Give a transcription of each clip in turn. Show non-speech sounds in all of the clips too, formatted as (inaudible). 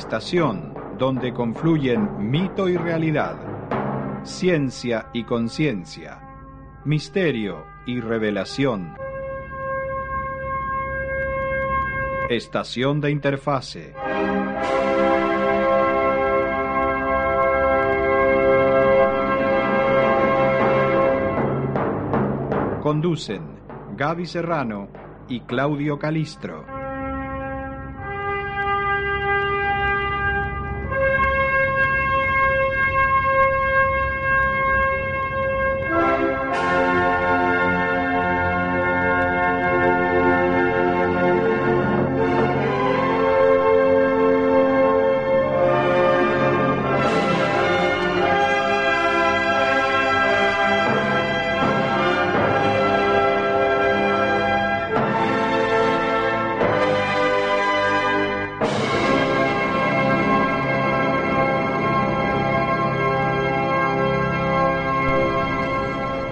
estación donde confluyen mito y realidad, ciencia y conciencia, misterio y revelación. Estación de interfase. Conducen Gaby Serrano y Claudio Calistro.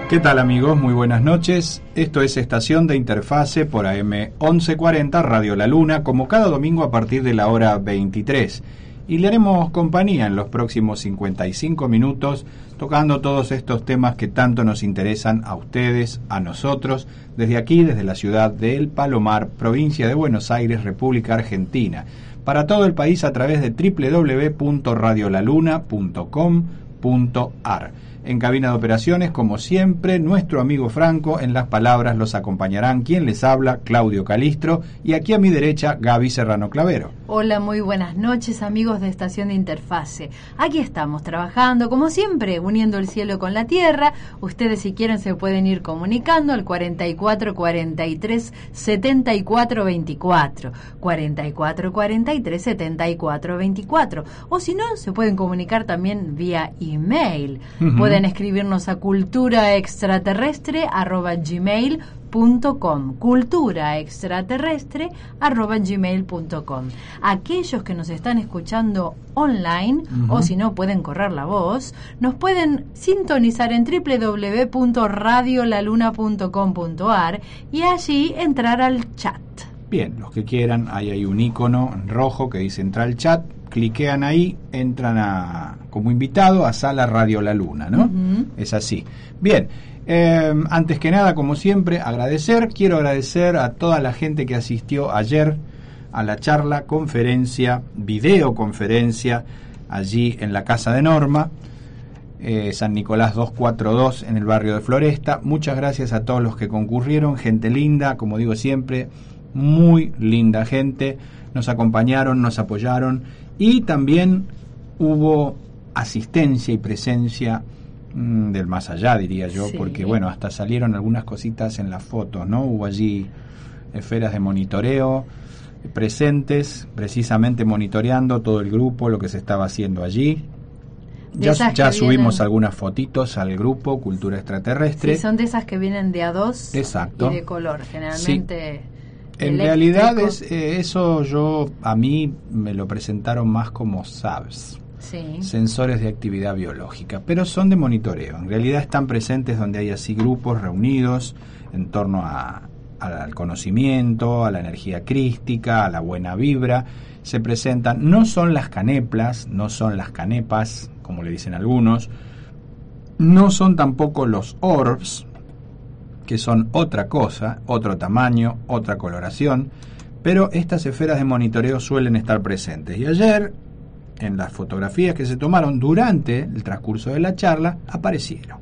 ¿Qué tal amigos? Muy buenas noches. Esto es Estación de Interfase por AM 1140 Radio La Luna, como cada domingo a partir de la hora 23. Y le haremos compañía en los próximos 55 minutos tocando todos estos temas que tanto nos interesan a ustedes, a nosotros, desde aquí, desde la ciudad de El Palomar, provincia de Buenos Aires, República Argentina, para todo el país a través de www.radiolaluna.com.ar. En cabina de operaciones, como siempre, nuestro amigo Franco, en las palabras los acompañarán quien les habla, Claudio Calistro, y aquí a mi derecha, Gaby Serrano Clavero. Hola, muy buenas noches amigos de Estación de Interfase. Aquí estamos trabajando, como siempre, uniendo el cielo con la tierra. Ustedes si quieren se pueden ir comunicando al 44 43 74 24, 44 43 74 24, o si no, se pueden comunicar también vía email. Pueden escribirnos a culturaextraterrestre.gmail.com Aquellos que nos están escuchando online o si no pueden correr la voz, nos pueden sintonizar en www.radiolaluna.com.ar y allí entrar al chat. Bien, los que quieran, ahí hay un icono en rojo que dice entrar al chat, cliquean ahí, entran a, como invitado a Sala Radio La Luna, ¿no? Es así. Bien, eh, antes que nada, como siempre, agradecer, quiero agradecer a toda la gente que asistió ayer a la charla, conferencia, videoconferencia, allí en la Casa de Norma. Eh, San Nicolás 242 en el barrio de Floresta. Muchas gracias a todos los que concurrieron, gente linda, como digo siempre, muy linda gente. Nos acompañaron, nos apoyaron y también hubo asistencia y presencia del más allá, diría yo, porque bueno, hasta salieron algunas cositas en las fotos, ¿no? Hubo allí esferas de monitoreo presentes, precisamente monitoreando todo el grupo, lo que se estaba haciendo allí. Ya, ya subimos algunas fotitos al grupo Cultura Extraterrestre. Sí, son de esas que vienen de a dos Exacto. y de color, generalmente. En realidad es eh, eso yo a mí me lo presentaron más como Sensores de actividad biológica, pero son de monitoreo. En realidad están presentes donde hay así grupos reunidos en torno al conocimiento, a la energía crística, a la buena vibra. Se presentan, no son las caneplas, no son las canepas, como le dicen algunos, no son tampoco los orbs, que son otra cosa, otro tamaño, otra coloración, pero estas esferas de monitoreo suelen estar presentes. Y ayer, en las fotografías que se tomaron durante el transcurso de la charla, aparecieron,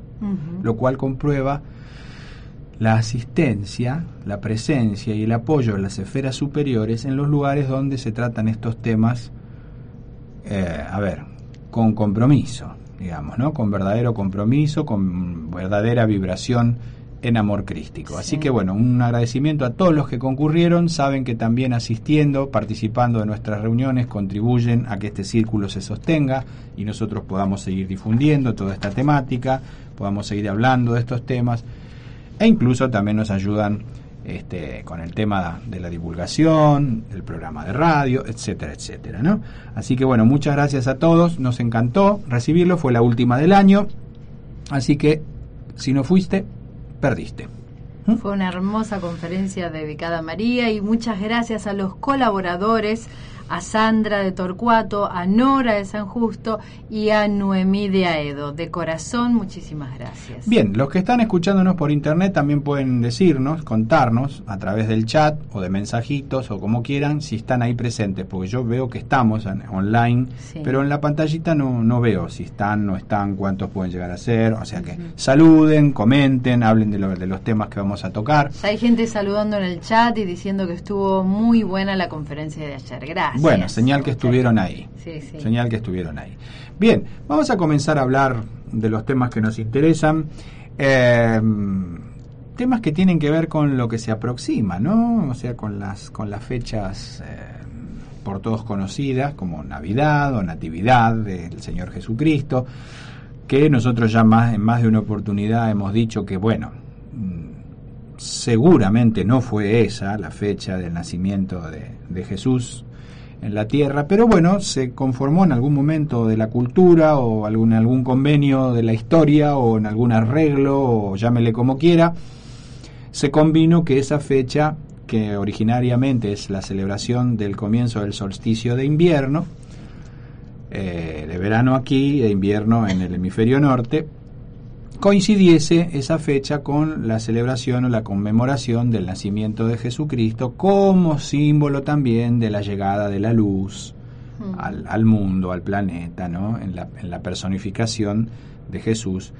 lo cual comprueba la asistencia, la presencia y el apoyo de las esferas superiores en los lugares donde se tratan estos temas, eh, a ver, con compromiso, digamos, ¿no? Con verdadero compromiso, con verdadera vibración en amor crístico. Así que bueno, un agradecimiento a todos los que concurrieron, saben que también asistiendo, participando de nuestras reuniones, contribuyen a que este círculo se sostenga y nosotros podamos seguir difundiendo toda esta temática, podamos seguir hablando de estos temas e incluso también nos ayudan este, con el tema de la divulgación, el programa de radio, etcétera, etcétera, ¿no? Así que bueno, muchas gracias a todos, nos encantó recibirlo, fue la última del año, así que si no fuiste, perdiste. Fue una hermosa conferencia dedicada a María y muchas gracias a los colaboradores, a Sandra de Torcuato, a Nora de San Justo y a Noemí de Aedo. De corazón, muchísimas gracias. Bien, los que están escuchándonos por internet también pueden decirnos, contarnos a través del chat o de mensajitos o como quieran si están ahí presentes, porque yo veo que estamos online, pero en la pantallita no, no veo si están, no están, cuántos pueden llegar a ser, o sea que saluden, comenten, hablen de, de los temas que vamos a tocar. Hay gente saludando en el chat y diciendo que estuvo muy buena la conferencia de ayer. Gracias. Bueno, señal que estuvieron ahí. Señal que estuvieron ahí. Bien, vamos a comenzar a hablar de los temas que nos interesan. Eh, temas que tienen que ver con lo que se aproxima, ¿no? O sea, con las, con las fechas eh, por todos conocidas como Navidad o Natividad del Señor Jesucristo, que nosotros ya más, en más de una oportunidad hemos dicho que, bueno, mm, seguramente no fue esa la fecha del nacimiento de, de Jesús, en la tierra, pero bueno, se conformó en algún momento de la cultura o algún, algún convenio de la historia o en algún arreglo o llámele como quiera, se convino que esa fecha, que originariamente es la celebración del comienzo del solsticio de invierno, eh, de verano aquí e invierno en el hemisferio norte, coincidiese esa fecha con la celebración o la conmemoración del nacimiento de Jesucristo como símbolo también de la llegada de la luz hmm. al, mundo, al planeta, ¿no? en, la, en la personificación de Jesús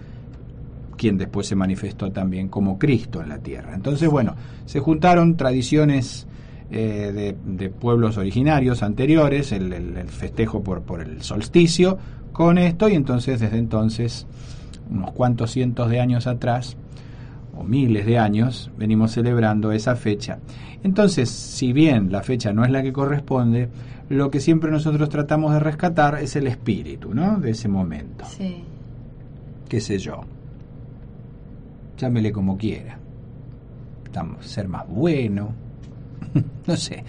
quien después se manifestó también como Cristo en la tierra. Entonces, bueno, se juntaron tradiciones eh, de, pueblos originarios anteriores, el, el, festejo por, por el solsticio, con esto, y entonces desde entonces unos cuantos cientos de años atrás, o miles de años, venimos celebrando esa fecha. Entonces, si bien la fecha no es la que corresponde, lo que siempre nosotros tratamos de rescatar es el espíritu, ¿no? De ese momento. Sí. ¿Qué sé yo? Llámele como quiera. Estamos, ser más bueno. (laughs) no sé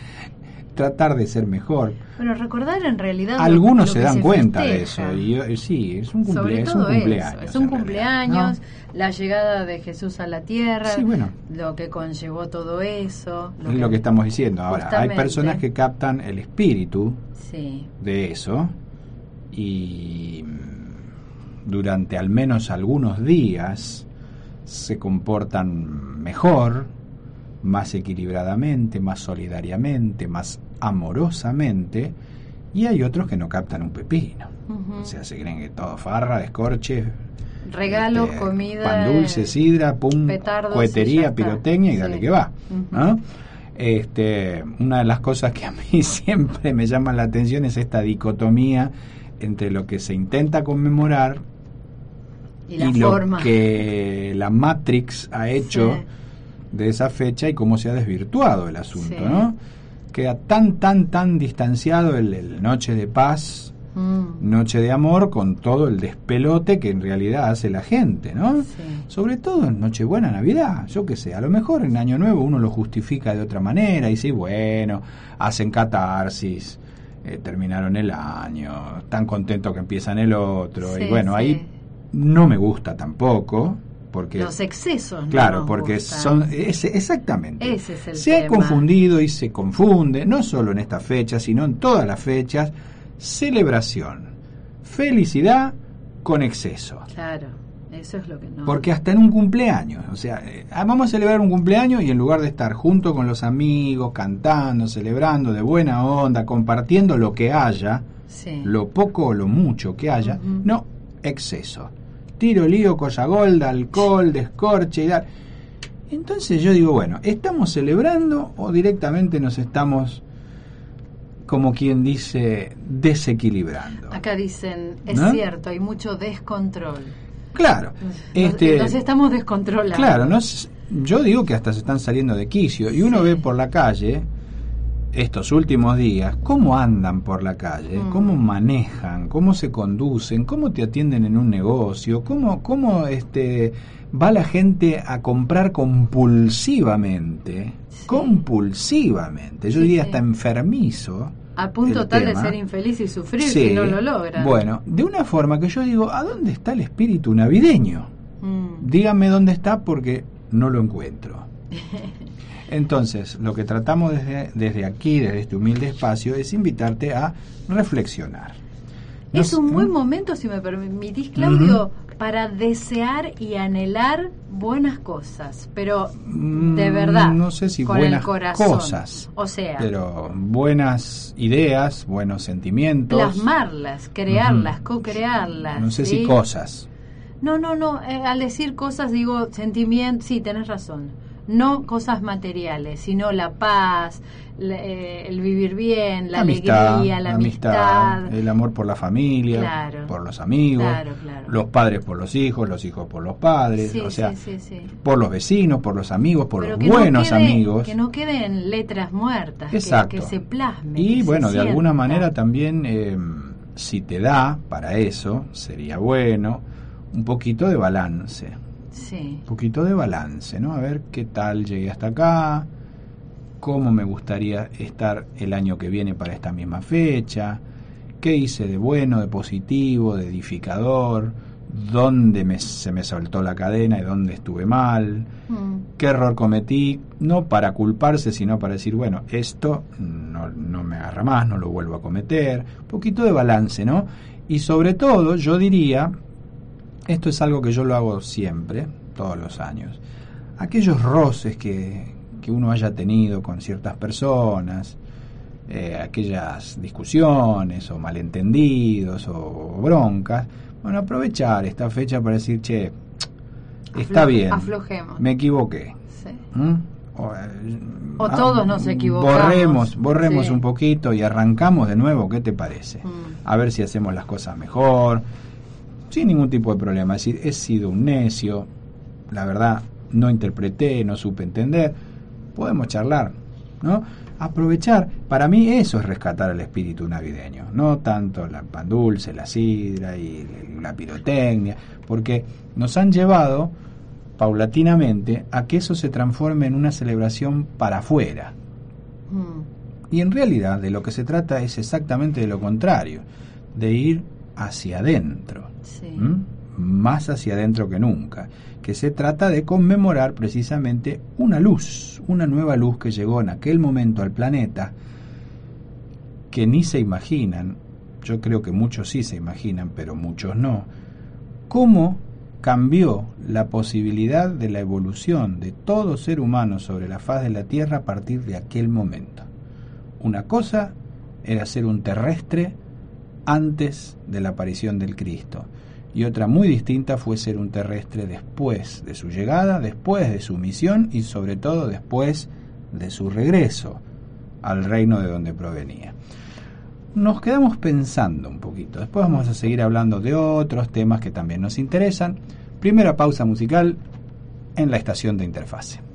tratar de ser mejor. Pero recordar en realidad. Algunos se dan cuenta de eso. Y, sí, es un, cumpleaños. Es un cumpleaños, la llegada de Jesús a la tierra, lo que conllevó todo eso. es lo que estamos diciendo. Ahora, hay personas que captan el espíritu de eso y mm, durante al menos algunos días se comportan mejor, más equilibradamente, más solidariamente, más amorosamente, y hay otros que no captan un pepino. O sea, se creen que todo farra, descorche, regalos, este, comida, pan dulce, sidra, pum, cohetería, pirotecnia y dale que va. Este, una de las cosas que a mí (laughs) siempre me llama la atención es esta dicotomía entre lo que se intenta conmemorar y, lo que la Matrix ha hecho de esa fecha y cómo se ha desvirtuado el asunto, ¿no? Queda tan, tan, tan distanciado el, Noche de Paz, mm. Noche de Amor, con todo el despelote que en realidad hace la gente, ¿no? Sobre todo en Nochebuena, Navidad, yo qué sé, a lo mejor en Año Nuevo uno lo justifica de otra manera y sí, bueno, hacen catarsis, eh, terminaron el año, están contentos que empiezan el otro, y bueno, ahí no me gusta tampoco, porque los excesos claro porque son exactamente. Se ha confundido y se confunde no solo en esta fecha sino en todas las fechas. Celebración. Felicidad con exceso. Claro eso es lo que no. Porque hasta en un cumpleaños o sea eh, ah, vamos a celebrar un cumpleaños y en lugar de estar junto con los amigos cantando celebrando de buena onda compartiendo lo que haya lo poco o lo mucho que haya no exceso tiro, lío, cosa golda, alcohol, descorche y dar. Entonces yo digo, bueno, ¿estamos celebrando o directamente nos estamos, como quien dice, desequilibrando? Acá dicen, es cierto, hay mucho descontrol. Claro. Nos, este, nos estamos descontrolando. Claro, no, yo digo que hasta se están saliendo de quicio y uno ve por la calle estos últimos días, cómo andan por la calle, mm. cómo manejan, cómo se conducen, cómo te atienden en un negocio, cómo, cómo este, va la gente a comprar compulsivamente, compulsivamente, yo diría hasta enfermizo. A punto tal de ser infeliz y sufrir si no lo logra. Bueno, de una forma que yo digo, ¿a dónde está el espíritu navideño? Mm. Díganme dónde está porque no lo encuentro. (laughs) Entonces, lo que tratamos desde, desde aquí, desde este humilde espacio, es invitarte a reflexionar. es un buen momento, si me permitís, Claudio, para desear y anhelar buenas cosas, pero de mm, verdad, no sé si buenas cosas, o sea, pero buenas ideas, buenos sentimientos, plasmarlas, crearlas, co-crearlas. No sé si cosas. No, no, no. Eh, al decir cosas digo sentimientos. Sí, tenés razón no cosas materiales, sino la paz, eh, el vivir bien, la, alegría, la, amistad, el amor por la familia, por los amigos, los padres por los hijos, los hijos por los padres, o sea, por los vecinos, por los amigos, por los buenos amigos. Que no queden letras muertas, Que, se plasmen. Y bueno, de alguna manera también, eh, si te da para eso, sería bueno un poquito de balance un poquito de balance, ¿no? A ver qué tal llegué hasta acá, cómo me gustaría estar el año que viene para esta misma fecha, qué hice de bueno, de positivo, de edificador, dónde me, se me soltó la cadena y dónde estuve mal, mm. qué error cometí, no para culparse, sino para decir, bueno, esto no, no me agarra más, no lo vuelvo a cometer, un poquito de balance, ¿no? Y sobre todo, yo diría, esto es algo que yo lo hago siempre, todos los años. Aquellos roces que, uno haya tenido con ciertas personas, eh, aquellas discusiones o malentendidos o broncas, bueno, aprovechar esta fecha para decir, che, está bien, me equivoqué. ¿Mm? O, eh, todos nos equivocamos. Borremos, borremos un poquito y arrancamos de nuevo, ¿qué te parece? Mm. A ver si hacemos las cosas mejor, sin ningún tipo de problema. Es decir, he sido un necio, la verdad no interpreté, no supe entender, podemos charlar, ¿no? Aprovechar, para mí eso es rescatar el espíritu navideño, no tanto la pan dulce, la sidra y la pirotecnia, porque nos han llevado paulatinamente a que eso se transforme en una celebración para afuera. Mm. Y en realidad de lo que se trata es exactamente de lo contrario, de ir hacia adentro, más hacia adentro que nunca. Que se trata de conmemorar precisamente una luz, una nueva luz que llegó en aquel momento al planeta, que ni se imaginan, yo creo que muchos sí se imaginan, pero muchos no, cómo cambió la posibilidad de la evolución de todo ser humano sobre la faz de la Tierra a partir de aquel momento. Una cosa era ser un terrestre antes de la aparición del Cristo y otra muy distinta fue ser un terrestre después de su llegada, después de su misión y sobre todo después de su regreso al reino de donde provenía. Nos quedamos pensando un poquito, después vamos a seguir hablando de otros temas que también nos interesan. Primera pausa musical en la estación de interfase.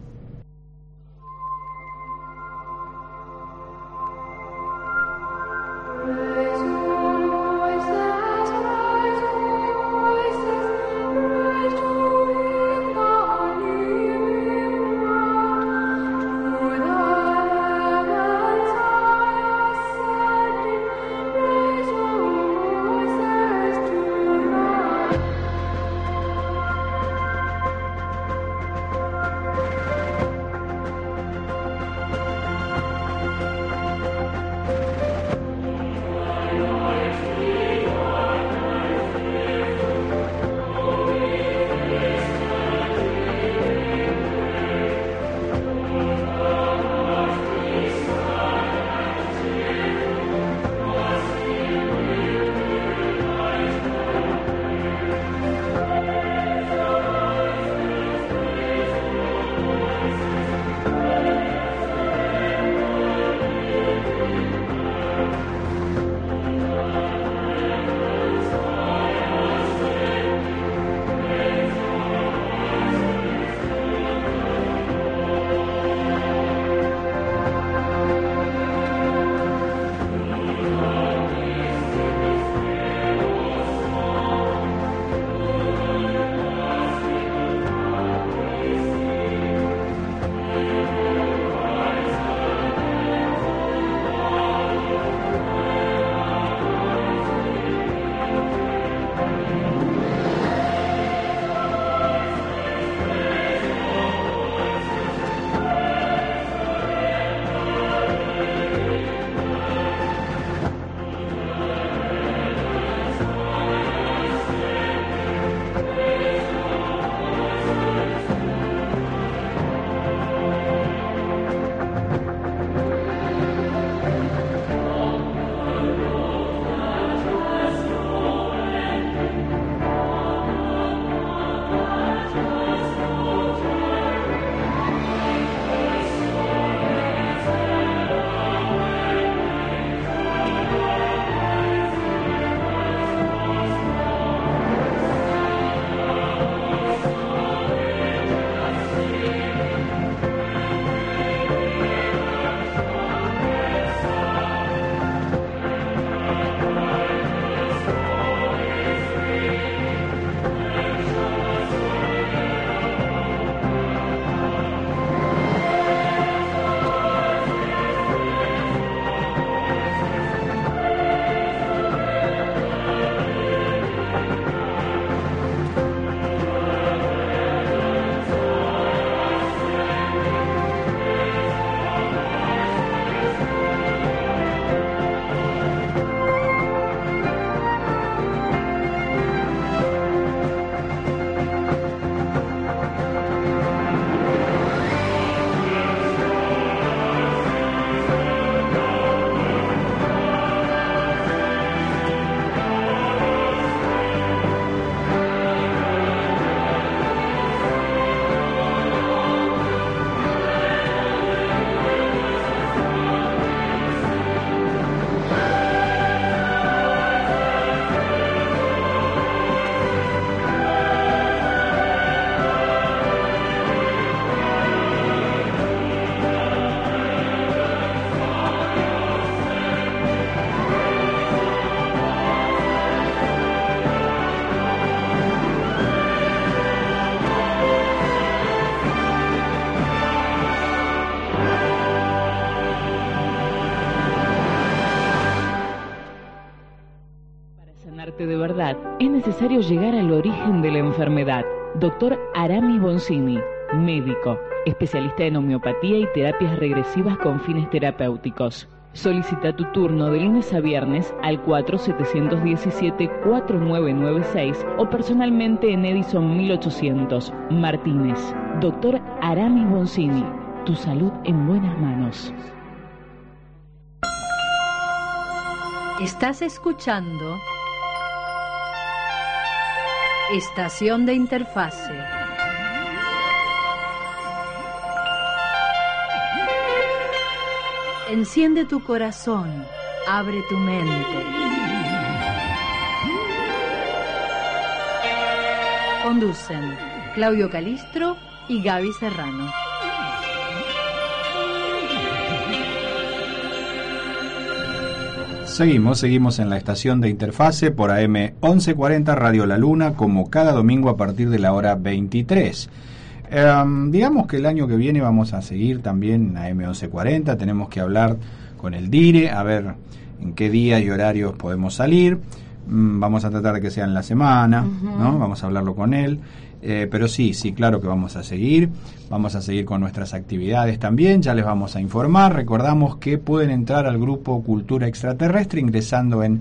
Tratarte de verdad, es necesario llegar al origen de la enfermedad. Doctor Aramis Boncini, médico, especialista en homeopatía y terapias regresivas con fines terapéuticos. Solicita tu turno de lunes a viernes al 4717-4996 o personalmente en Edison 1800, Martínez. Doctor Aramis Boncini, tu salud en buenas manos. Estás escuchando Estación de Interfase. Enciende tu corazón, abre tu mente. Conducen Claudio Calistro y Gaby Serrano. Seguimos, seguimos en la estación de interfase por AM 1140 Radio La Luna, como cada domingo a partir de la hora 23. Em, digamos que el año que viene vamos a seguir también a M1140, tenemos que hablar con el DIRE, a ver en qué día y horarios podemos salir. Mm, vamos a tratar de que sea en la semana, ¿no? Vamos a hablarlo con él. Eh, pero sí, sí, claro que vamos a seguir. Vamos a seguir con nuestras actividades también. Ya les vamos a informar. Recordamos que pueden entrar al grupo Cultura Extraterrestre ingresando en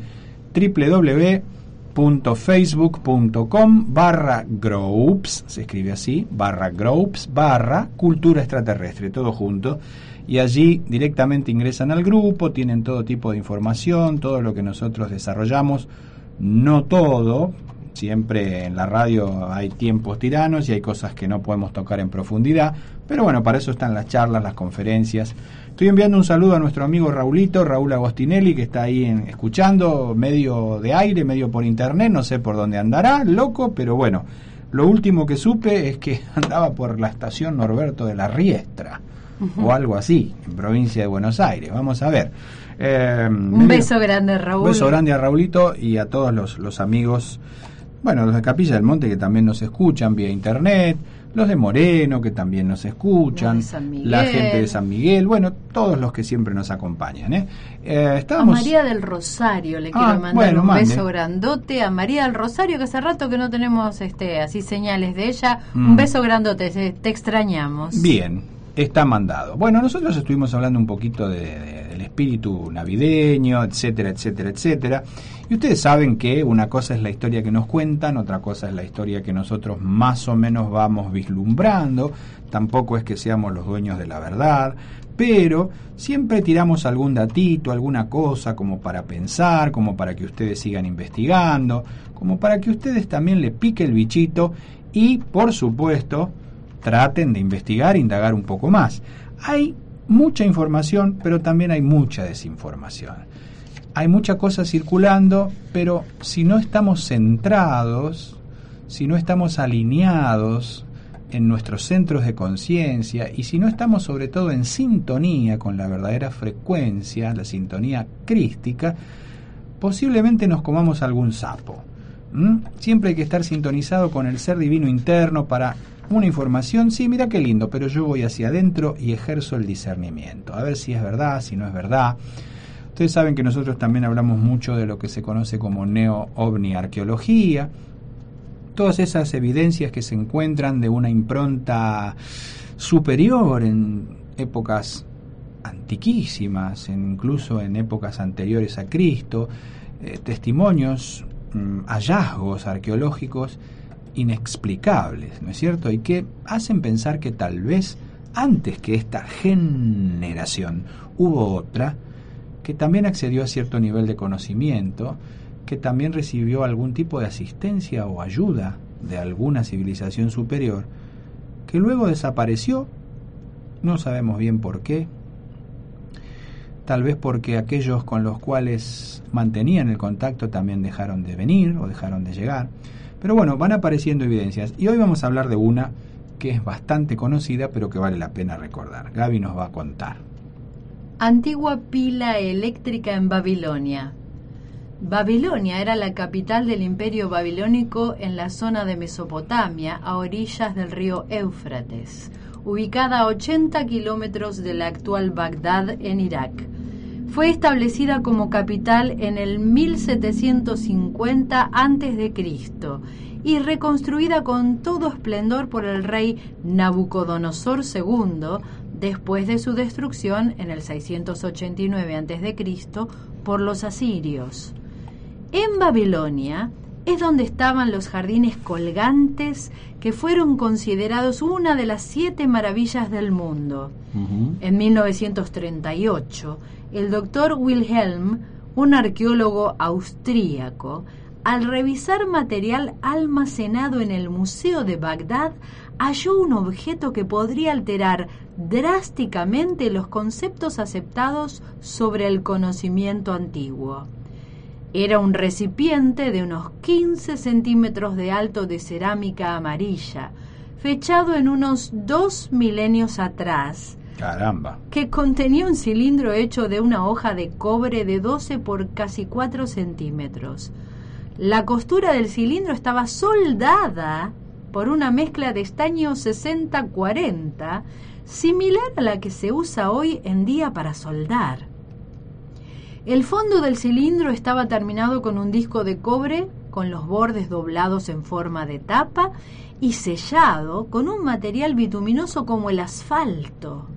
www.facebook.com barra groups, se escribe así, barra groups, barra cultura extraterrestre, todo junto. Y allí directamente ingresan al grupo, tienen todo tipo de información, todo lo que nosotros desarrollamos, no todo, Siempre en la radio hay tiempos tiranos y hay cosas que no podemos tocar en profundidad, pero bueno, para eso están las charlas, las conferencias. Estoy enviando un saludo a nuestro amigo Raulito, Raúl Agostinelli, que está ahí escuchando, medio de aire, medio por internet, no sé por dónde andará, loco, pero bueno, lo último que supe es que (laughs) andaba por la estación Norberto de la Riestra, o algo así, en provincia de Buenos Aires. Vamos a ver. Eh, un beso grande, Raúl. Un beso grande a Raulito y a todos los, los amigos bueno, los de Capilla del Monte que también nos escuchan vía internet, los de Moreno que también nos escuchan, la gente de San Miguel, bueno, todos los que siempre nos acompañan. ¿eh? Eh, a María del Rosario le quiero ah, mandar un beso grandote a María del Rosario que hace rato que no tenemos este así señales de ella. Un mm. beso grandote, te extrañamos. Bien, está mandado. Bueno, nosotros estuvimos hablando un poquito de, del espíritu navideño, etcétera, etcétera, etcétera. Y ustedes saben que una cosa es la historia que nos cuentan, otra cosa es la historia que nosotros más o menos vamos vislumbrando. Tampoco es que seamos los dueños de la verdad, pero siempre tiramos algún datito, alguna cosa como para pensar, como para que ustedes sigan investigando, como para que ustedes también le pique el bichito y, por supuesto, traten de investigar, indagar un poco más. Hay mucha información, pero también hay mucha desinformación. Hay mucha cosa circulando, pero si no estamos centrados, si no estamos alineados en nuestros centros de conciencia y si no estamos sobre todo en sintonía con la verdadera frecuencia, la sintonía crística, posiblemente nos comamos algún sapo. Siempre hay que estar sintonizado con el ser divino interno para una información, sí, mira qué lindo, pero yo voy hacia adentro y ejerzo el discernimiento, a ver si es verdad, si no es verdad. Ustedes saben que nosotros también hablamos mucho de lo que se conoce como neo-ovni arqueología, todas esas evidencias que se encuentran de una impronta superior en épocas antiquísimas, incluso en épocas anteriores a Cristo, eh, testimonios, mm, hallazgos arqueológicos inexplicables, ¿no es cierto? Y que hacen pensar que tal vez antes que esta generación hubo otra que también accedió a cierto nivel de conocimiento, que también recibió algún tipo de asistencia o ayuda de alguna civilización superior, que luego desapareció, no sabemos bien por qué, tal vez porque aquellos con los cuales mantenían el contacto también dejaron de venir o dejaron de llegar, pero bueno, van apareciendo evidencias y hoy vamos a hablar de una que es bastante conocida pero que vale la pena recordar. Gaby nos va a contar. Antigua pila eléctrica en Babilonia. Babilonia era la capital del imperio babilónico en la zona de Mesopotamia, a orillas del río Éufrates, ubicada a 80 kilómetros de la actual Bagdad en Irak fue establecida como capital en el 1750 a.C. y reconstruida con todo esplendor por el rey Nabucodonosor II después de su destrucción en el 689 a.C. por los asirios. En Babilonia es donde estaban los jardines colgantes que fueron considerados una de las siete maravillas del mundo. En 1938, el doctor Wilhelm, un arqueólogo austríaco, al revisar material almacenado en el Museo de Bagdad, halló un objeto que podría alterar drásticamente los conceptos aceptados sobre el conocimiento antiguo. Era un recipiente de unos 15 centímetros de alto de cerámica amarilla, fechado en unos dos milenios atrás. Que contenía un cilindro hecho de una hoja de cobre de 12 por casi 4 centímetros. La costura del cilindro estaba soldada por una mezcla de estaño 60-40, similar a la que se usa hoy en día para soldar. El fondo del cilindro estaba terminado con un disco de cobre con los bordes doblados en forma de tapa y sellado con un material bituminoso como el asfalto.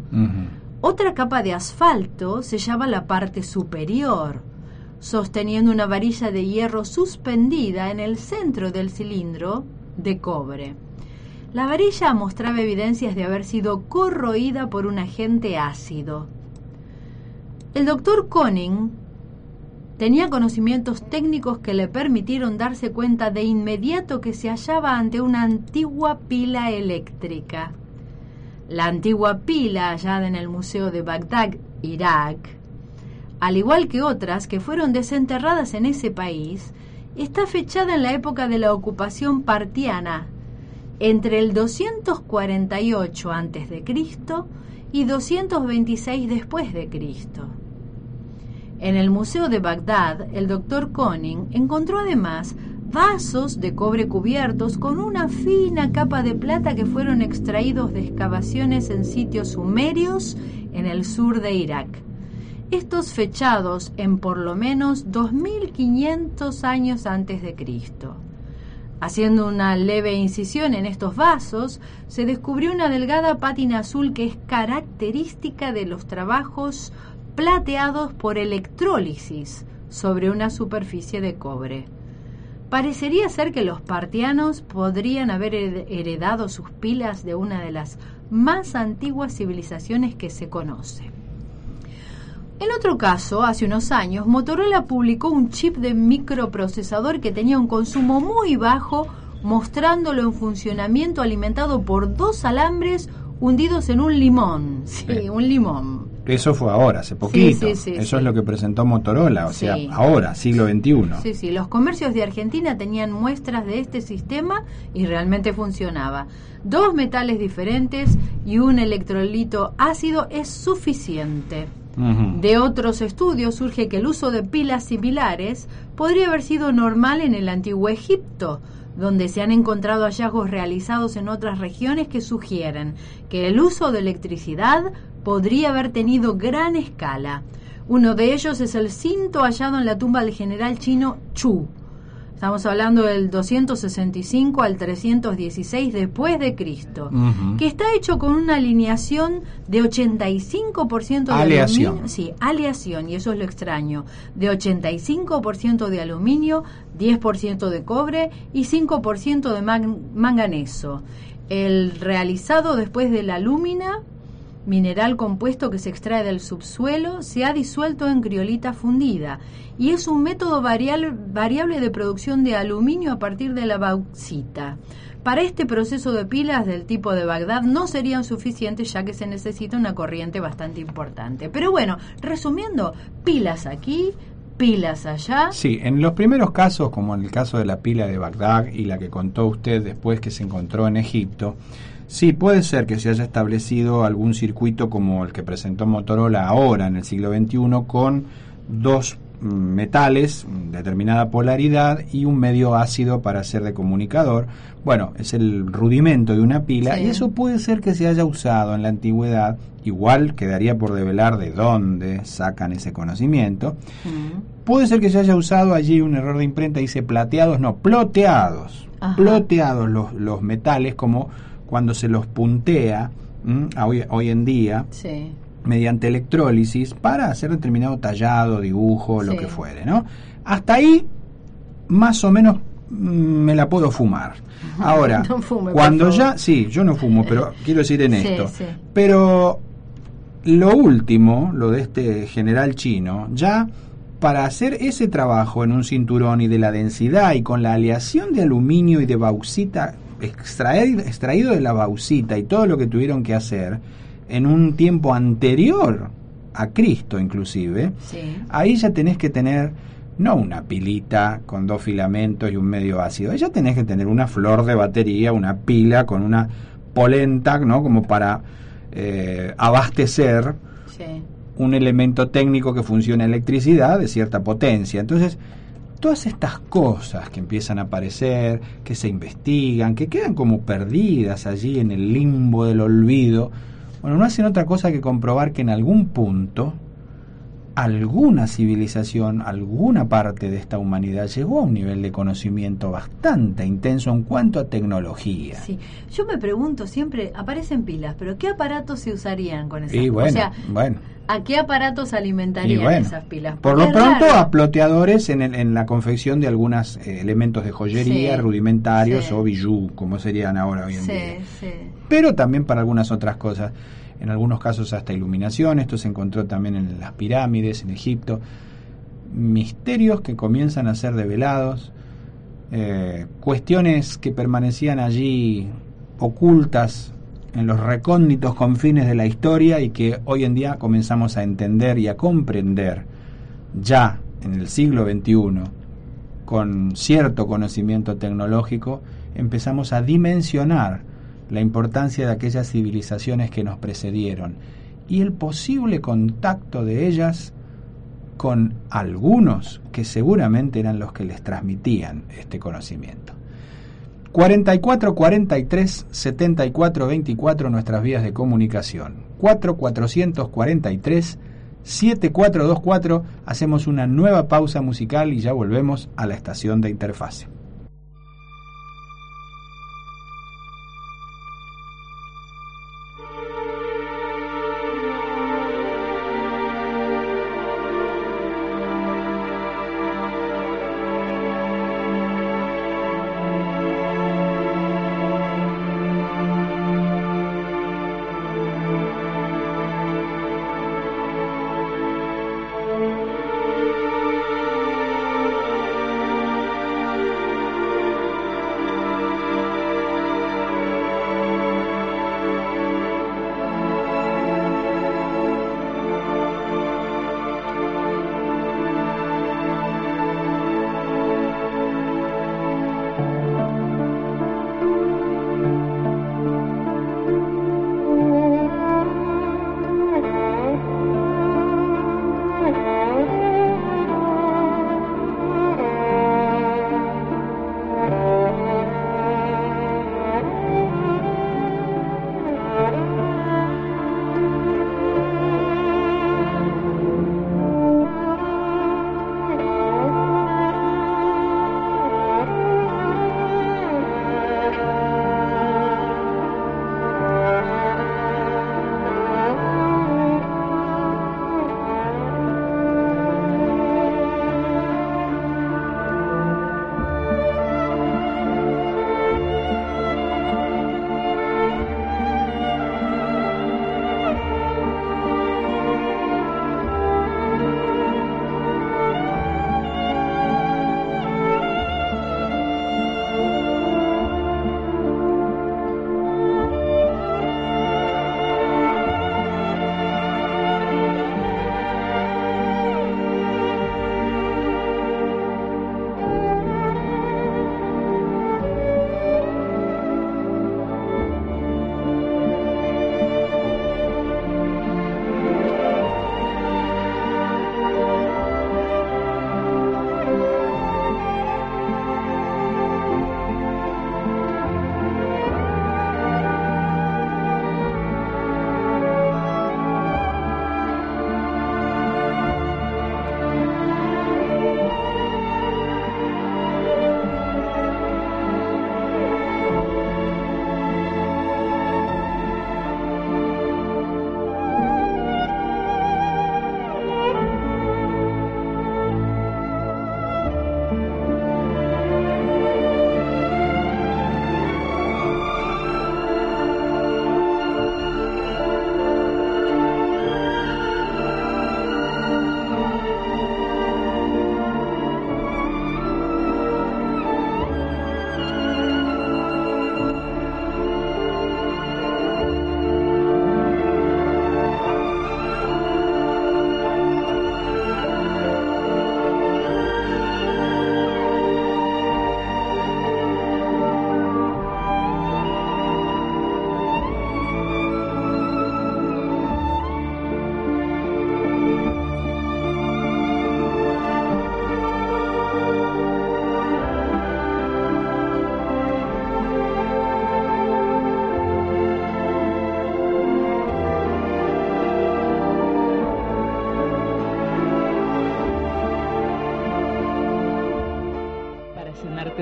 Otra capa de asfalto sellaba la parte superior, sosteniendo una varilla de hierro suspendida en el centro del cilindro de cobre. La varilla mostraba evidencias de haber sido corroída por un agente ácido. El doctor Koning tenía conocimientos técnicos que le permitieron darse cuenta de inmediato que se hallaba ante una antigua pila eléctrica. La antigua pila hallada en el Museo de Bagdad, Irak, al igual que otras que fueron desenterradas en ese país, está fechada en la época de la ocupación partiana, entre el 248 a.C. y 226 después de Cristo. En el Museo de Bagdad, el doctor Koning encontró además vasos de cobre cubiertos con una fina capa de plata que fueron extraídos de excavaciones en sitios sumerios en el sur de Irak. Estos fechados en por lo menos 2500 años antes de Cristo. Haciendo una leve incisión en estos vasos, se descubrió una delgada pátina azul que es característica de los trabajos plateados por electrólisis sobre una superficie de cobre. Parecería ser que los partianos podrían haber heredado sus pilas de una de las más antiguas civilizaciones que se conoce. En otro caso, hace unos años, Motorola publicó un chip de microprocesador que tenía un consumo muy bajo, mostrándolo en funcionamiento alimentado por dos alambres hundidos en un limón. Sí, un limón. Eso fue ahora, hace poquito. Eso es lo que presentó Motorola, o sea, ahora, siglo XXI. Sí, sí, los comercios de Argentina tenían muestras de este sistema y realmente funcionaba. Dos metales diferentes y un electrolito ácido es suficiente. De otros estudios surge que el uso de pilas similares podría haber sido normal en el antiguo Egipto, donde se han encontrado hallazgos realizados en otras regiones que sugieren que el uso de electricidad podría haber tenido gran escala. Uno de ellos es el cinto hallado en la tumba del general chino Chu. Estamos hablando del 265 al 316 después de Cristo, que está hecho con una alineación de 85% de aluminio, sí, aleación y eso es lo extraño, de 85% de aluminio, 10% de cobre y 5% de manganeso. El realizado después de la lúmina mineral compuesto que se extrae del subsuelo, se ha disuelto en criolita fundida y es un método variable de producción de aluminio a partir de la bauxita. Para este proceso de pilas del tipo de Bagdad no serían suficientes ya que se necesita una corriente bastante importante. Pero bueno, resumiendo, pilas aquí, pilas allá. Sí, en los primeros casos, como en el caso de la pila de Bagdad y la que contó usted después que se encontró en Egipto, Sí, puede ser que se haya establecido algún circuito como el que presentó Motorola ahora en el siglo XXI con dos mm, metales, determinada polaridad y un medio ácido para ser de comunicador. Bueno, es el rudimento de una pila y eso puede ser que se haya usado en la antigüedad. Igual quedaría por develar de dónde sacan ese conocimiento. Puede ser que se haya usado allí un error de imprenta, dice plateados, no, ploteados. Ploteados los, los metales como cuando se los puntea hoy, hoy en día. Sí mediante electrólisis para hacer determinado tallado, dibujo, lo que fuere, ¿no? Hasta ahí, más o menos mm, me la puedo fumar. (laughs) Ahora, cuando ya, sí, yo no fumo, pero (laughs) quiero decir en esto, pero lo último, lo de este general chino, ya para hacer ese trabajo en un cinturón y de la densidad y con la aleación de aluminio y de bauxita extraído, extraído de la bauxita y todo lo que tuvieron que hacer, en un tiempo anterior a Cristo inclusive, ahí ya tenés que tener no una pilita con dos filamentos y un medio ácido, ahí ya tenés que tener una flor de batería, una pila con una polenta, ¿no? Como para eh, abastecer un elemento técnico que funcione electricidad de cierta potencia. Entonces, todas estas cosas que empiezan a aparecer, que se investigan, que quedan como perdidas allí en el limbo del olvido, bueno, no hacen otra cosa que comprobar que en algún punto alguna civilización, alguna parte de esta humanidad llegó a un nivel de conocimiento bastante intenso en cuanto a tecnología. Sí, yo me pregunto siempre, aparecen pilas, pero ¿qué aparatos se usarían con esas pilas? bueno, o sea, bueno. ¿A qué aparatos alimentarían esas pilas? por lo pronto a ploteadores en, en, la confección de algunos eh, elementos de joyería rudimentarios o bijou, como serían ahora hoy en día. Pero también para algunas otras cosas en algunos casos hasta iluminación, esto se encontró también en las pirámides, en Egipto, misterios que comienzan a ser develados, eh, cuestiones que permanecían allí ocultas en los recónditos confines de la historia y que hoy en día comenzamos a entender y a comprender ya en el siglo XXI con cierto conocimiento tecnológico, empezamos a dimensionar la importancia de aquellas civilizaciones que nos precedieron y el posible contacto de ellas con algunos que seguramente eran los que les transmitían este conocimiento. 44 43 74 24 nuestras vías de comunicación. 4 443 7424 hacemos una nueva pausa musical y ya volvemos a la estación de interfase.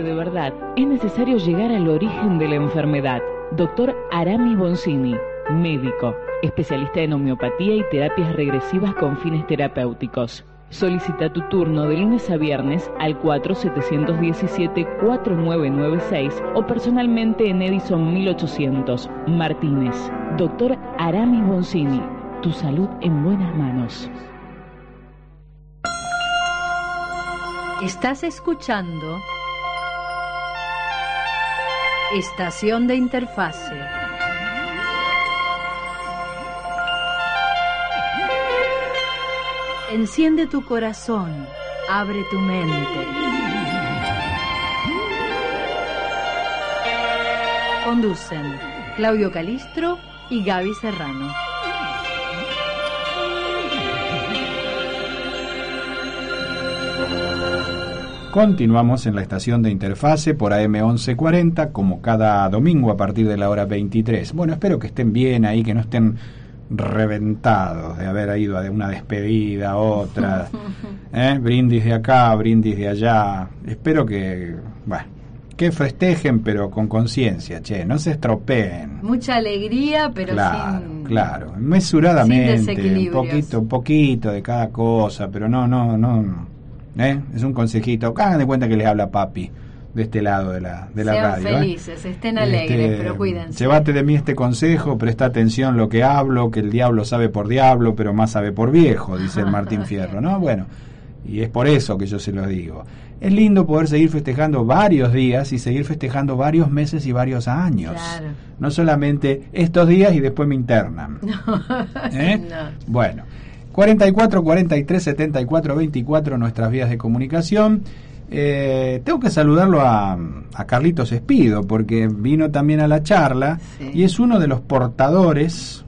De verdad, es necesario llegar al origen de la enfermedad. Doctor Arami Boncini, médico, especialista en homeopatía y terapias regresivas con fines terapéuticos. Solicita tu turno de lunes a viernes al 4717-4996 o personalmente en Edison 1800, Martínez. Doctor Arami Boncini, tu salud en buenas manos. Estás escuchando Estación de Interfase. Enciende tu corazón, abre tu mente. Conducen Claudio Calistro y Gaby Serrano. Continuamos en la estación de interfase por AM1140, como cada domingo a partir de la hora 23. Bueno, espero que estén bien ahí, que no estén reventados de haber ido a una despedida, a otra, (laughs) ¿eh? brindis de acá, brindis de allá. Espero que, bueno, que festejen, pero con conciencia, che, no se estropeen. Mucha alegría, pero claro, sin. Claro, mesuradamente, un poquito, un poquito de cada cosa, pero no, no, no ¿Eh? Es un consejito. Hagan de cuenta que les habla papi de este lado de la, de la Sean radio. ¿eh? felices, estén alegres, este, pero cuídense. Llévate de mí este consejo, presta atención lo que hablo, que el diablo sabe por diablo, pero más sabe por viejo, dice el (laughs) Martín Fierro, ¿no? Bueno, y es por eso que yo se lo digo. Es lindo poder seguir festejando varios días y seguir festejando varios meses y varios años. No solamente estos días y después me internan. (laughs) ¿Eh? Bueno. 44 43 74 24 nuestras vías de comunicación. Eh, tengo que saludarlo a, a, Carlitos Espido porque vino también a la charla y es uno de los portadores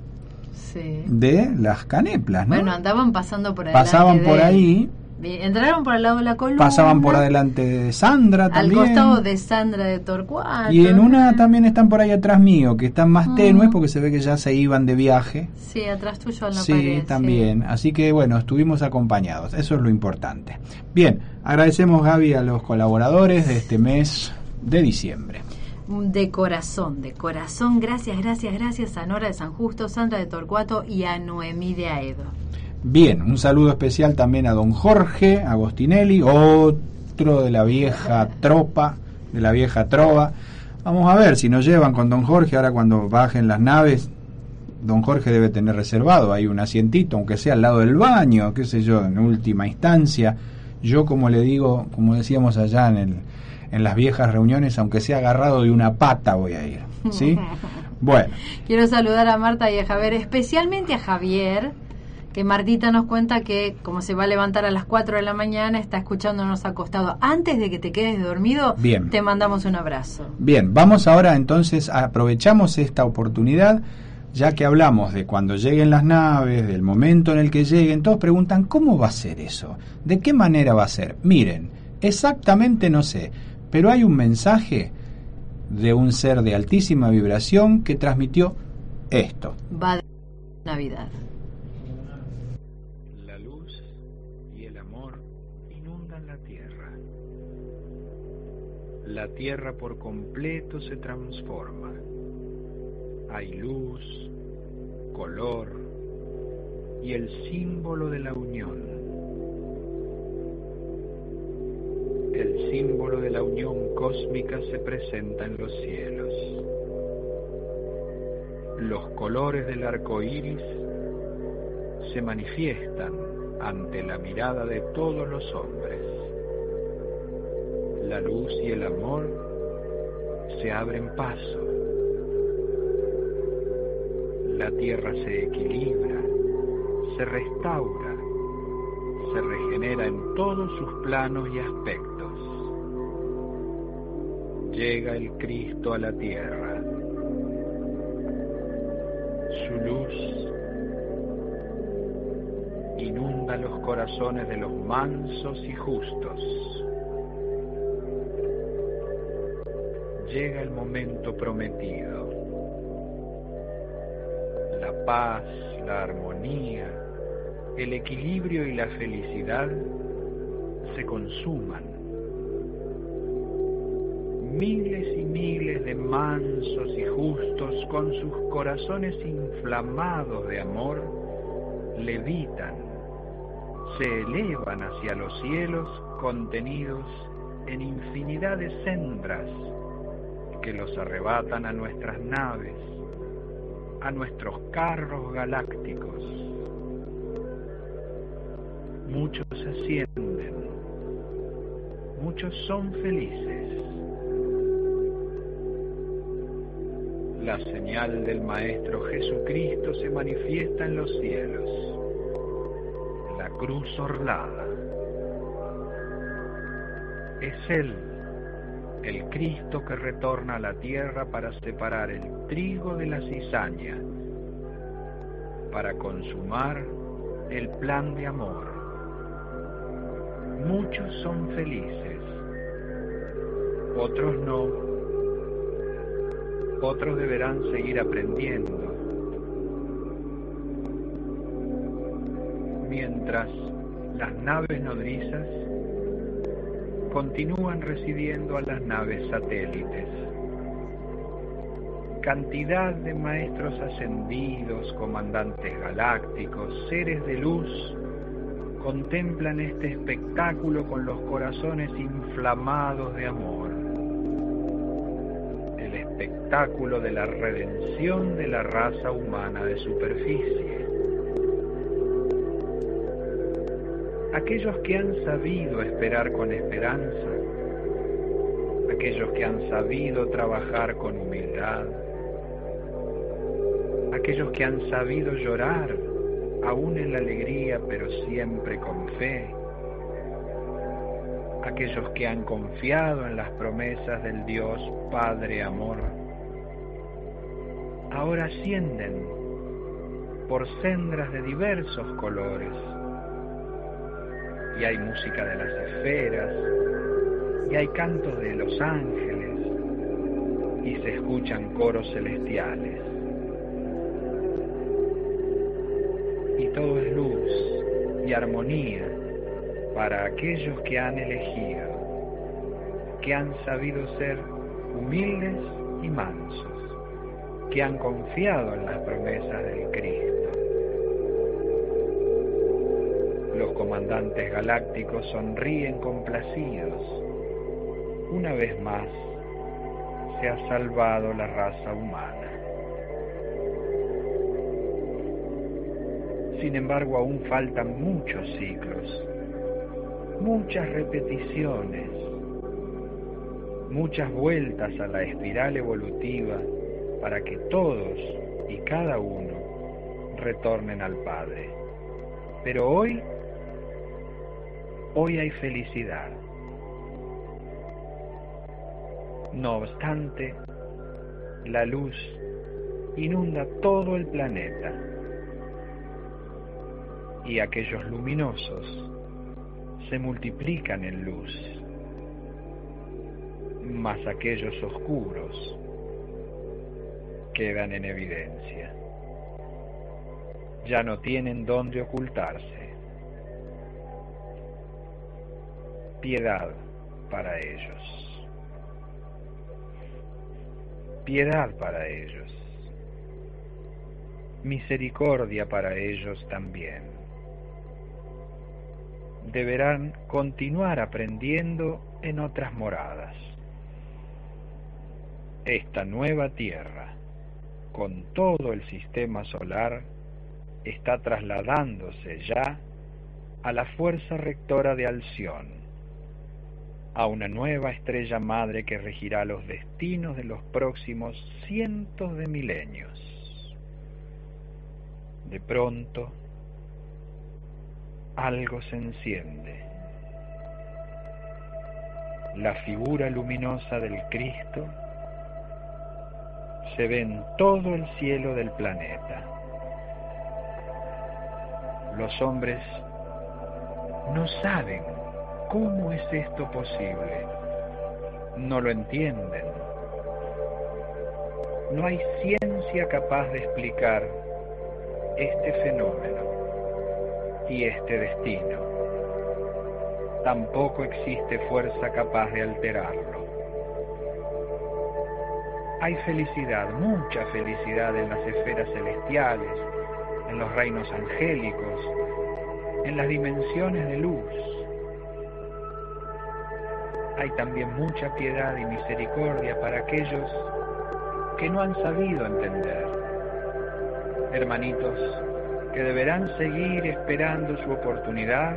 de las caneplas. Bueno, andaban pasando por ahí. Pasaban por ahí Entraron por el lado de la columna. Pasaban por adelante de Sandra también. Al costado de Sandra de Torcuato. Y en una también están por ahí atrás mío, que están más tenues porque se ve que ya se iban de viaje. Sí, atrás tuyo en la sí, también. Así que bueno, estuvimos acompañados. Eso es lo importante. Bien, agradecemos Gaby a los colaboradores de este mes de diciembre. De corazón, de corazón. Gracias, gracias, gracias a Nora de San Justo, Sandra de Torcuato y a Noemí de Aedo. Bien, un saludo especial también a don Jorge Agostinelli, otro de la vieja tropa, de la vieja trova. Vamos a ver si nos llevan con don Jorge ahora cuando bajen las naves. Don Jorge debe tener reservado ahí un asientito, aunque sea al lado del baño, qué sé yo, en última instancia. Yo, como le digo, como decíamos allá en, el, en las viejas reuniones, aunque sea agarrado de una pata voy a ir. ¿Sí? (laughs) Bueno. Quiero saludar a Marta y a Javier, especialmente a Javier, que Martita nos cuenta que como se va a levantar a las 4 de la mañana, está escuchándonos acostado. Antes de que te quedes dormido, Bien. te mandamos un abrazo. Bien, vamos ahora entonces, aprovechamos esta oportunidad, ya que hablamos de cuando lleguen las naves, del momento en el que lleguen, todos preguntan, ¿cómo va a ser eso? ¿De qué manera va a ser? Miren, exactamente no sé, pero hay un mensaje de un ser de altísima vibración que transmitió esto. Va de Navidad. La tierra por completo se transforma. Hay luz, color y el símbolo de la unión. El símbolo de la unión cósmica se presenta en los cielos. Los colores del arco iris se manifiestan ante la mirada de todos los hombres la luz y el amor se abren paso. La tierra se equilibra, se restaura, se regenera en todos sus planos y aspectos. Llega el Cristo a la tierra. Su luz inunda los corazones de los mansos y justos llega el momento prometido. La paz, la armonía, el equilibrio y la felicidad se consuman. miles y miles de mansos y justos con sus corazones inflamados de amor, levitan, se elevan hacia los cielos contenidos en infinidad de sendras que los arrebatan a nuestras naves, a nuestros carros galácticos. Muchos ascienden, muchos son felices. La señal del Maestro Jesucristo se manifiesta en los cielos, la cruz orlada. Es Él, el Cristo que retorna a la tierra para separar el trigo de la cizaña, para consumar el plan de amor. Muchos son felices, otros no otros deberán seguir aprendiendo. Mientras las naves nodrizas continúan recibiendo a las naves satélites. Cantidad de maestros ascendidos, comandantes galácticos, seres de luz, contemplan este espectáculo con los corazones inflamados de amor espectáculo de la redención de la raza humana de superficie. Aquellos que han sabido esperar con esperanza, aquellos que han sabido trabajar con humildad, aquellos que han sabido llorar aún en la alegría pero siempre con fe, aquellos que han confiado en las promesas del Dios Padre Amor, ahora ascienden por sendas de diversos colores. Y hay música de las esferas, y hay cantos de los ángeles, y se escuchan coros celestiales. Y todo es luz y armonía para aquellos que han elegido, que han sabido ser humildes y mansos, que han confiado en las promesas del Cristo. Comandantes galácticos sonríen complacidos. Una vez más se ha salvado la raza humana. Sin embargo, aún faltan muchos ciclos muchas repeticiones, muchas vueltas a la espiral evolutiva para que todos y cada uno retornen al Padre. Pero hoy, hoy hay felicidad. No obstante, la luz inunda todo el planeta y aquellos luminosos se multiplican en luz, mas aquellos oscuros quedan en evidencia. Ya no tienen dónde ocultarse. Piedad para ellos. Piedad para ellos. Misericordia para ellos también deberán continuar aprendiendo en otras moradas. Esta nueva Tierra, con todo el sistema solar, está trasladándose ya a la fuerza rectora de Alción, a una nueva estrella madre que regirá los destinos de los próximos cientos de milenios. De pronto, algo se enciende. La figura luminosa del Cristo se ve en todo el cielo del planeta. Los hombres no saben cómo es esto posible, no lo entienden. No hay ciencia capaz de explicar este fenómeno y este destino. Tampoco existe fuerza capaz de alterarlo. Hay felicidad, mucha felicidad en las esferas celestiales, en los reinos angélicos, en las dimensiones de luz. Hay también mucha piedad y misericordia para aquellos que no han sabido entender. Hermanitos, que deberán seguir esperando su oportunidad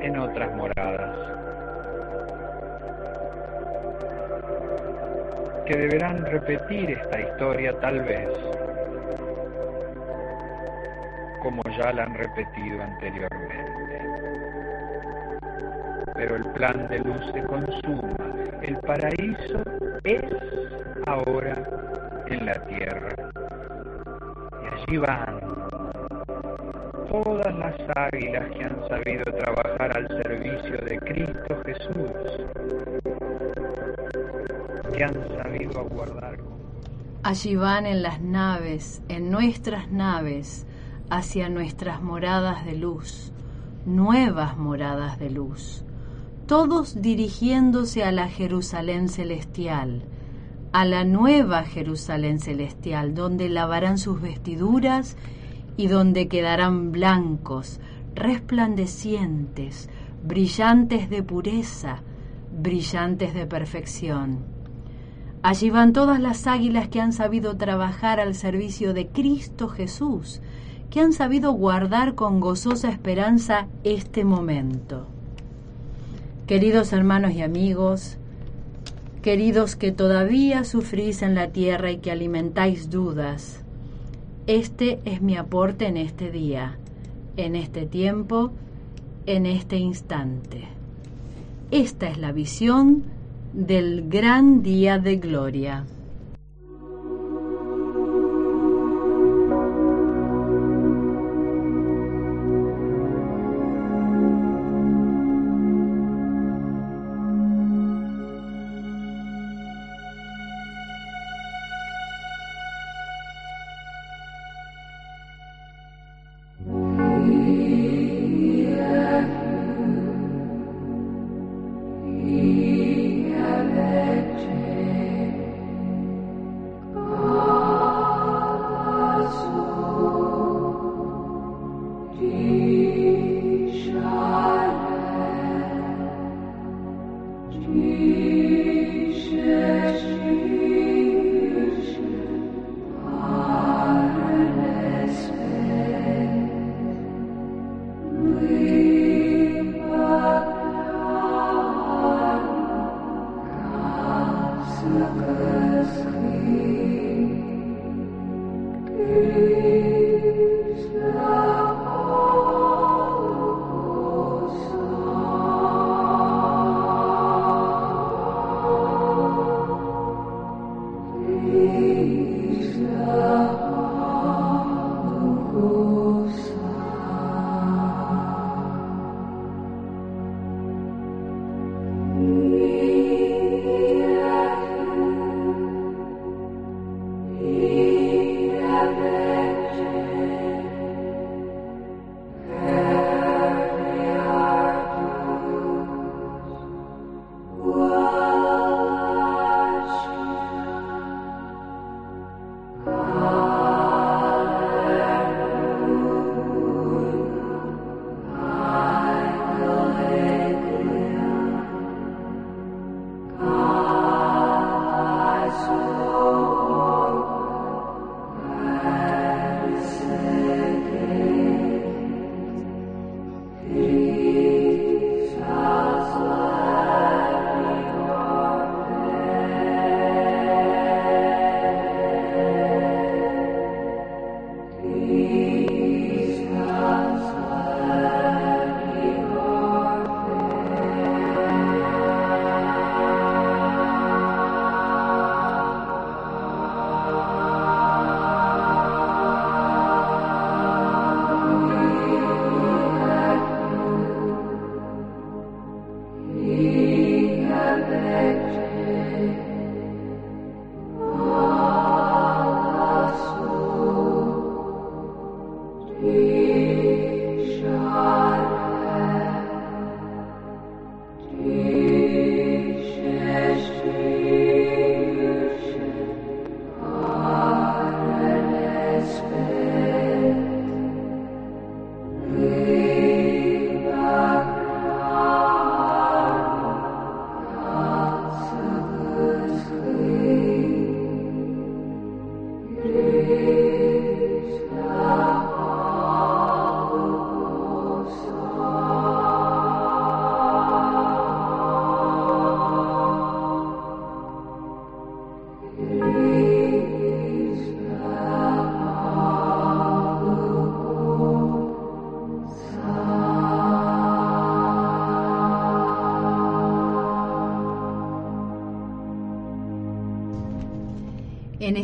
en otras moradas. Que deberán repetir esta historia tal vez como ya la han repetido anteriormente. Pero el plan de luz se consuma, el paraíso es ahora en la tierra. Y allí van todas las águilas que han sabido trabajar al servicio de Cristo Jesús, que han sabido aguardar. Allí van en las naves, en nuestras naves, hacia nuestras moradas de luz, nuevas moradas de luz, todos dirigiéndose a la Jerusalén celestial, a la nueva Jerusalén celestial, donde lavarán sus vestiduras y donde quedarán blancos, resplandecientes, brillantes de pureza, brillantes de perfección. Allí van todas las águilas que han sabido trabajar al servicio de Cristo Jesús, que han sabido guardar con gozosa esperanza este momento. Queridos hermanos y amigos, queridos que todavía sufrís en la tierra y que alimentáis dudas, este es mi aporte en este día, en este tiempo, en este instante. Esta es la visión del gran día de gloria.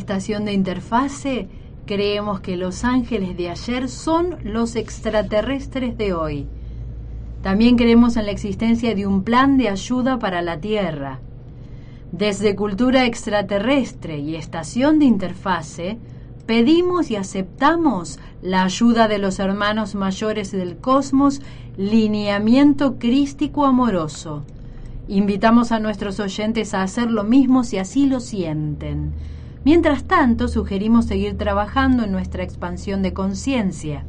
Estación de interfase creemos que los ángeles de ayer son los extraterrestres de hoy. También creemos en la existencia de un plan de ayuda para la Tierra. Desde Cultura Extraterrestre y Estación de Interfase, pedimos y aceptamos la ayuda de los hermanos mayores del cosmos, lineamiento crístico amoroso. Invitamos a nuestros oyentes a hacer lo mismo si así lo sienten. Mientras tanto, sugerimos seguir trabajando en nuestra expansión de conciencia.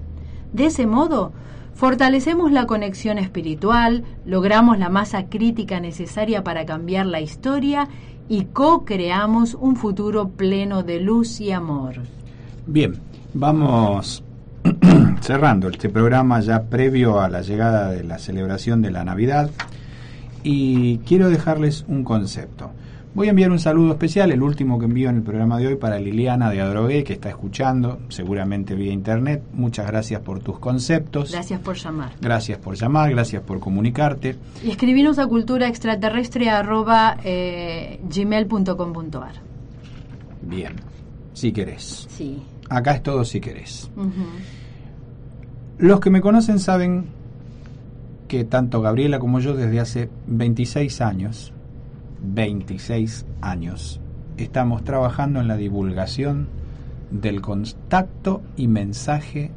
De ese modo, fortalecemos la conexión espiritual, logramos la masa crítica necesaria para cambiar la historia y co-creamos un futuro pleno de luz y amor. Bien, vamos (clears throat) cerrando este programa ya previo a la llegada de la celebración de la Navidad y quiero dejarles un concepto. Voy a enviar un saludo especial, el último que envío en el programa de hoy para Liliana de Adrogué, que está escuchando, seguramente vía internet. Muchas gracias por tus conceptos. Gracias por llamar. Gracias por llamar, gracias por comunicarte. Y escribirnos a cultura extraterrestre eh, gmail.com.ar. Bien, si querés. Sí. Acá es todo si querés. Los que me conocen saben que tanto Gabriela como yo desde hace 26 años 26 años. Estamos trabajando en la divulgación del contacto y mensaje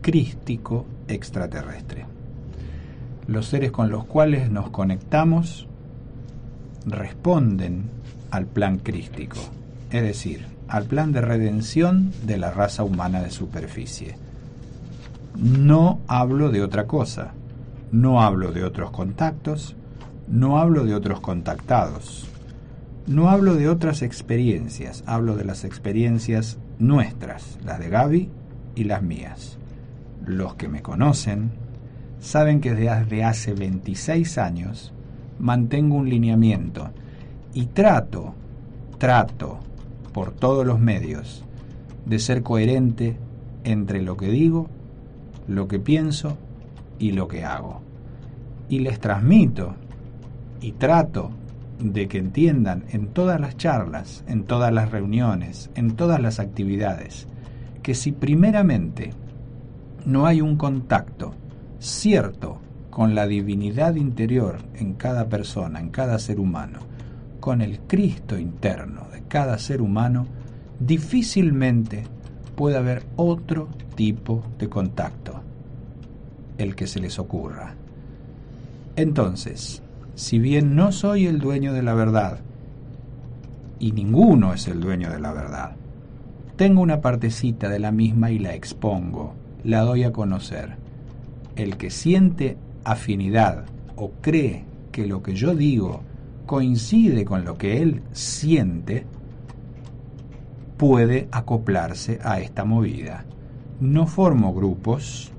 crístico extraterrestre. Los seres con los cuales nos conectamos responden al plan crístico, es decir, al plan de redención de la raza humana de superficie. No hablo de otra cosa, no hablo de otros contactos, no hablo de otros contactados, no hablo de otras experiencias, hablo de las experiencias nuestras, las de Gaby y las mías. Los que me conocen saben que desde hace 26 años mantengo un lineamiento y trato, trato por todos los medios de ser coherente entre lo que digo, lo que pienso y lo que hago. Y les transmito y trato de que entiendan en todas las charlas, en todas las reuniones, en todas las actividades, que si primeramente no hay un contacto cierto con la divinidad interior en cada persona, en cada ser humano, con el Cristo interno de cada ser humano, difícilmente puede haber otro tipo de contacto, el que se les ocurra. Entonces, si bien no soy el dueño de la verdad, y ninguno es el dueño de la verdad, tengo una partecita de la misma y la expongo, la doy a conocer. El que siente afinidad o cree que lo que yo digo coincide con lo que él siente, puede acoplarse a esta movida. No formo grupos,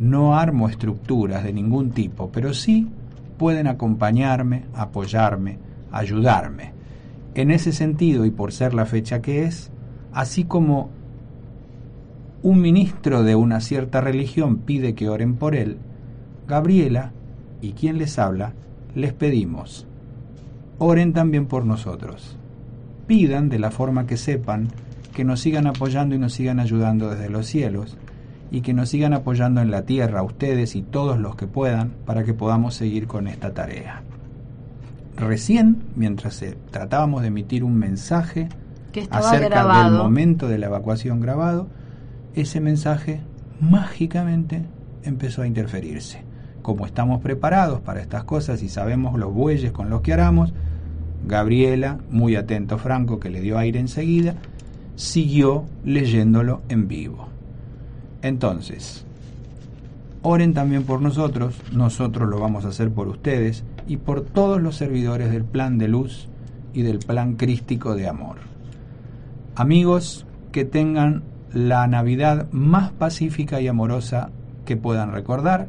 no armo estructuras de ningún tipo, pero sí pueden acompañarme, apoyarme, ayudarme. En ese sentido, y por ser la fecha que es, así como un ministro de una cierta religión pide que oren por él, Gabriela y quien les habla, les pedimos, oren también por nosotros. Pidan de la forma que sepan que nos sigan apoyando y nos sigan ayudando desde los cielos, y que nos sigan apoyando en la tierra, ustedes y todos los que puedan, para que podamos seguir con esta tarea. Recién, mientras tratábamos de emitir un mensaje acerca del momento de la evacuación grabado, ese mensaje mágicamente empezó a interferirse. Como estamos preparados para estas cosas y sabemos los bueyes con los que haramos, Gabriela, muy atento Franco, que le dio aire enseguida, siguió leyéndolo en vivo. Entonces, oren también por nosotros, nosotros lo vamos a hacer por ustedes y por todos los servidores del plan de luz y del plan crístico de amor. Amigos, que tengan la Navidad más pacífica y amorosa que puedan recordar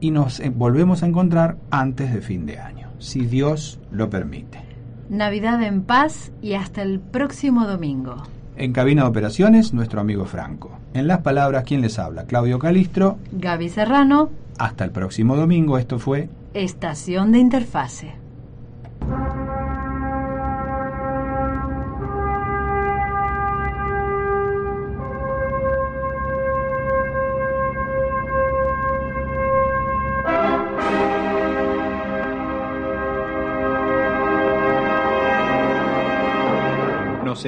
y nos volvemos a encontrar antes de fin de año, si Dios lo permite. Navidad en paz y hasta el próximo domingo. En cabina de operaciones, nuestro amigo Franco. En las palabras, ¿quién les habla? Claudio Calistro. Gaby Serrano. Hasta el próximo domingo. Esto fue Estación de Interfase.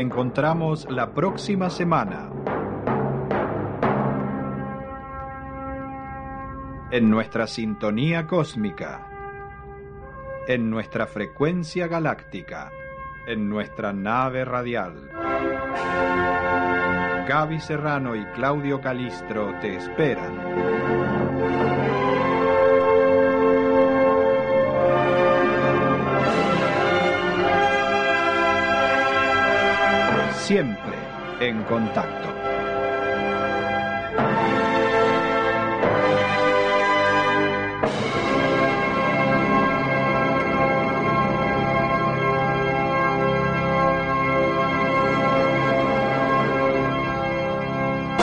Encontramos la próxima semana. En nuestra sintonía cósmica. En nuestra frecuencia galáctica. En nuestra nave radial. Gaby Serrano y Claudio Calistro te esperan. Siempre en contacto.